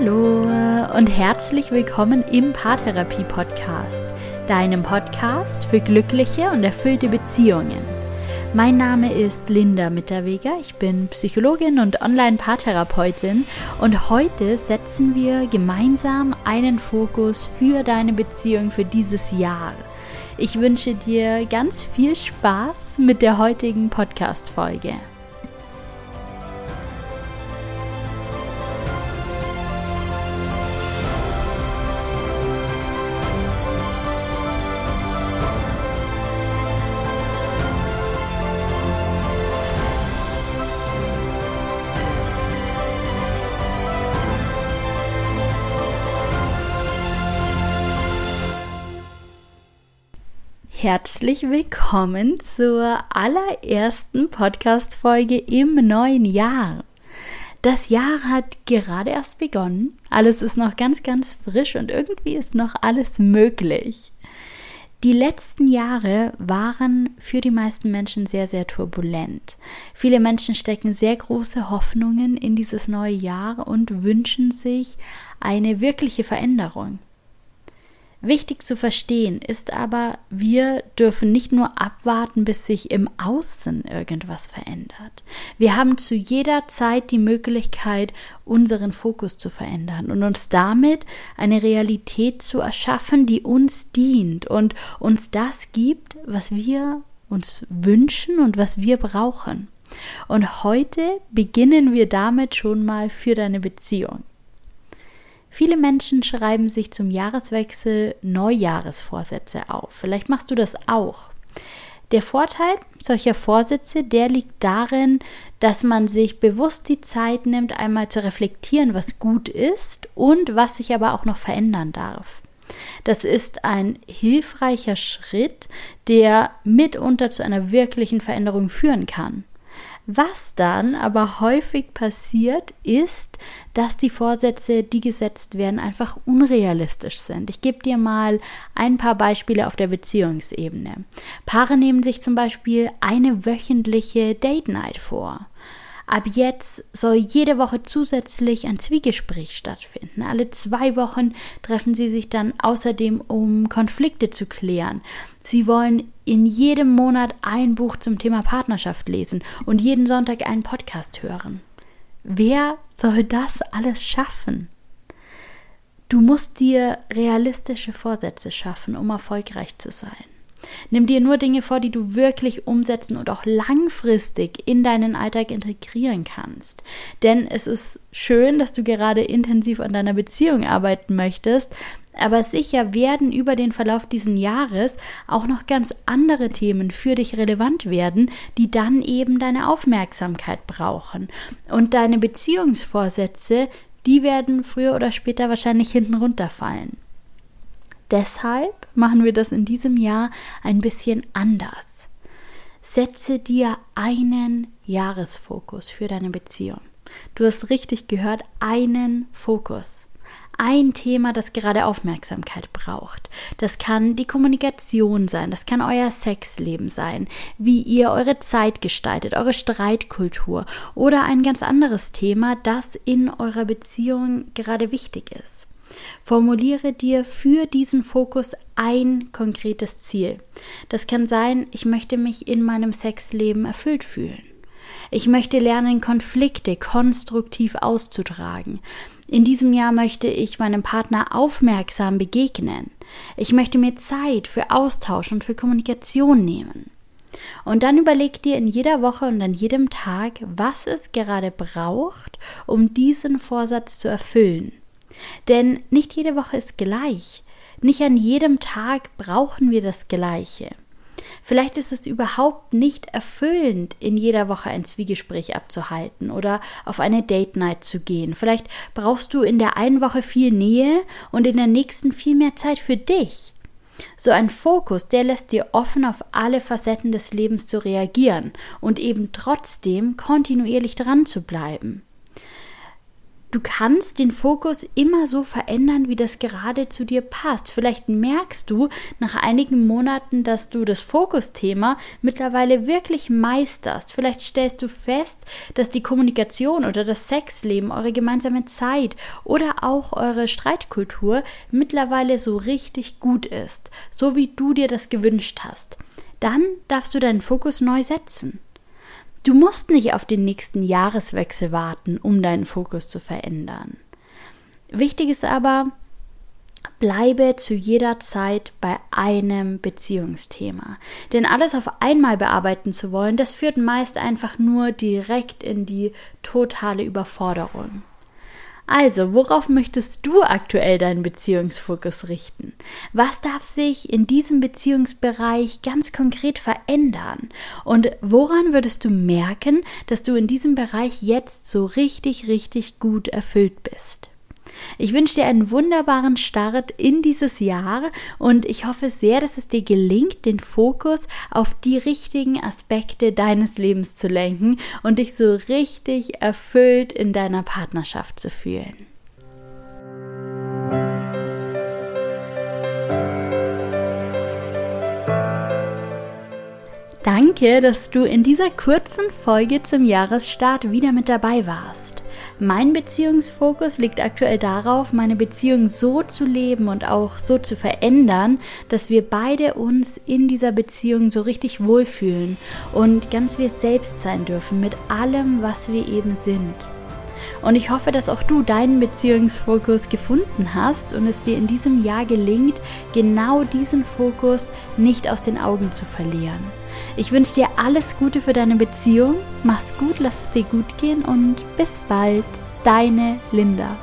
Hallo und herzlich willkommen im Paartherapie Podcast, deinem Podcast für glückliche und erfüllte Beziehungen. Mein Name ist Linda Mitterweger, ich bin Psychologin und Online-Paartherapeutin und heute setzen wir gemeinsam einen Fokus für deine Beziehung für dieses Jahr. Ich wünsche dir ganz viel Spaß mit der heutigen Podcast-Folge. Herzlich willkommen zur allerersten Podcast-Folge im neuen Jahr. Das Jahr hat gerade erst begonnen. Alles ist noch ganz, ganz frisch und irgendwie ist noch alles möglich. Die letzten Jahre waren für die meisten Menschen sehr, sehr turbulent. Viele Menschen stecken sehr große Hoffnungen in dieses neue Jahr und wünschen sich eine wirkliche Veränderung. Wichtig zu verstehen ist aber, wir dürfen nicht nur abwarten, bis sich im Außen irgendwas verändert. Wir haben zu jeder Zeit die Möglichkeit, unseren Fokus zu verändern und uns damit eine Realität zu erschaffen, die uns dient und uns das gibt, was wir uns wünschen und was wir brauchen. Und heute beginnen wir damit schon mal für deine Beziehung. Viele Menschen schreiben sich zum Jahreswechsel Neujahresvorsätze auf. Vielleicht machst du das auch. Der Vorteil solcher Vorsätze, der liegt darin, dass man sich bewusst die Zeit nimmt, einmal zu reflektieren, was gut ist und was sich aber auch noch verändern darf. Das ist ein hilfreicher Schritt, der mitunter zu einer wirklichen Veränderung führen kann. Was dann aber häufig passiert, ist, dass die Vorsätze, die gesetzt werden, einfach unrealistisch sind. Ich gebe dir mal ein paar Beispiele auf der Beziehungsebene. Paare nehmen sich zum Beispiel eine wöchentliche Date Night vor. Ab jetzt soll jede Woche zusätzlich ein Zwiegespräch stattfinden. Alle zwei Wochen treffen sie sich dann außerdem, um Konflikte zu klären. Sie wollen in jedem Monat ein Buch zum Thema Partnerschaft lesen und jeden Sonntag einen Podcast hören. Wer soll das alles schaffen? Du musst dir realistische Vorsätze schaffen, um erfolgreich zu sein. Nimm dir nur Dinge vor, die du wirklich umsetzen und auch langfristig in deinen Alltag integrieren kannst. Denn es ist schön, dass du gerade intensiv an deiner Beziehung arbeiten möchtest, aber sicher werden über den Verlauf dieses Jahres auch noch ganz andere Themen für dich relevant werden, die dann eben deine Aufmerksamkeit brauchen. Und deine Beziehungsvorsätze, die werden früher oder später wahrscheinlich hinten runterfallen. Deshalb machen wir das in diesem Jahr ein bisschen anders. Setze dir einen Jahresfokus für deine Beziehung. Du hast richtig gehört, einen Fokus. Ein Thema, das gerade Aufmerksamkeit braucht. Das kann die Kommunikation sein, das kann euer Sexleben sein, wie ihr eure Zeit gestaltet, eure Streitkultur oder ein ganz anderes Thema, das in eurer Beziehung gerade wichtig ist. Formuliere dir für diesen Fokus ein konkretes Ziel. Das kann sein, ich möchte mich in meinem Sexleben erfüllt fühlen. Ich möchte lernen, Konflikte konstruktiv auszutragen. In diesem Jahr möchte ich meinem Partner aufmerksam begegnen. Ich möchte mir Zeit für Austausch und für Kommunikation nehmen. Und dann überleg dir in jeder Woche und an jedem Tag, was es gerade braucht, um diesen Vorsatz zu erfüllen. Denn nicht jede Woche ist gleich. Nicht an jedem Tag brauchen wir das Gleiche. Vielleicht ist es überhaupt nicht erfüllend, in jeder Woche ein Zwiegespräch abzuhalten oder auf eine Date Night zu gehen. Vielleicht brauchst du in der einen Woche viel Nähe und in der nächsten viel mehr Zeit für dich. So ein Fokus, der lässt dir offen auf alle Facetten des Lebens zu reagieren und eben trotzdem kontinuierlich dran zu bleiben. Du kannst den Fokus immer so verändern, wie das gerade zu dir passt. Vielleicht merkst du nach einigen Monaten, dass du das Fokusthema mittlerweile wirklich meisterst. Vielleicht stellst du fest, dass die Kommunikation oder das Sexleben, eure gemeinsame Zeit oder auch eure Streitkultur mittlerweile so richtig gut ist, so wie du dir das gewünscht hast. Dann darfst du deinen Fokus neu setzen. Du musst nicht auf den nächsten Jahreswechsel warten, um deinen Fokus zu verändern. Wichtig ist aber, bleibe zu jeder Zeit bei einem Beziehungsthema. Denn alles auf einmal bearbeiten zu wollen, das führt meist einfach nur direkt in die totale Überforderung. Also, worauf möchtest du aktuell deinen Beziehungsfokus richten? Was darf sich in diesem Beziehungsbereich ganz konkret verändern? Und woran würdest du merken, dass du in diesem Bereich jetzt so richtig, richtig gut erfüllt bist? Ich wünsche dir einen wunderbaren Start in dieses Jahr und ich hoffe sehr, dass es dir gelingt, den Fokus auf die richtigen Aspekte deines Lebens zu lenken und dich so richtig erfüllt in deiner Partnerschaft zu fühlen. Danke, dass du in dieser kurzen Folge zum Jahresstart wieder mit dabei warst. Mein Beziehungsfokus liegt aktuell darauf, meine Beziehung so zu leben und auch so zu verändern, dass wir beide uns in dieser Beziehung so richtig wohlfühlen und ganz wir selbst sein dürfen mit allem, was wir eben sind. Und ich hoffe, dass auch du deinen Beziehungsfokus gefunden hast und es dir in diesem Jahr gelingt, genau diesen Fokus nicht aus den Augen zu verlieren. Ich wünsche dir alles Gute für deine Beziehung. Mach's gut, lass es dir gut gehen und bis bald. Deine Linda.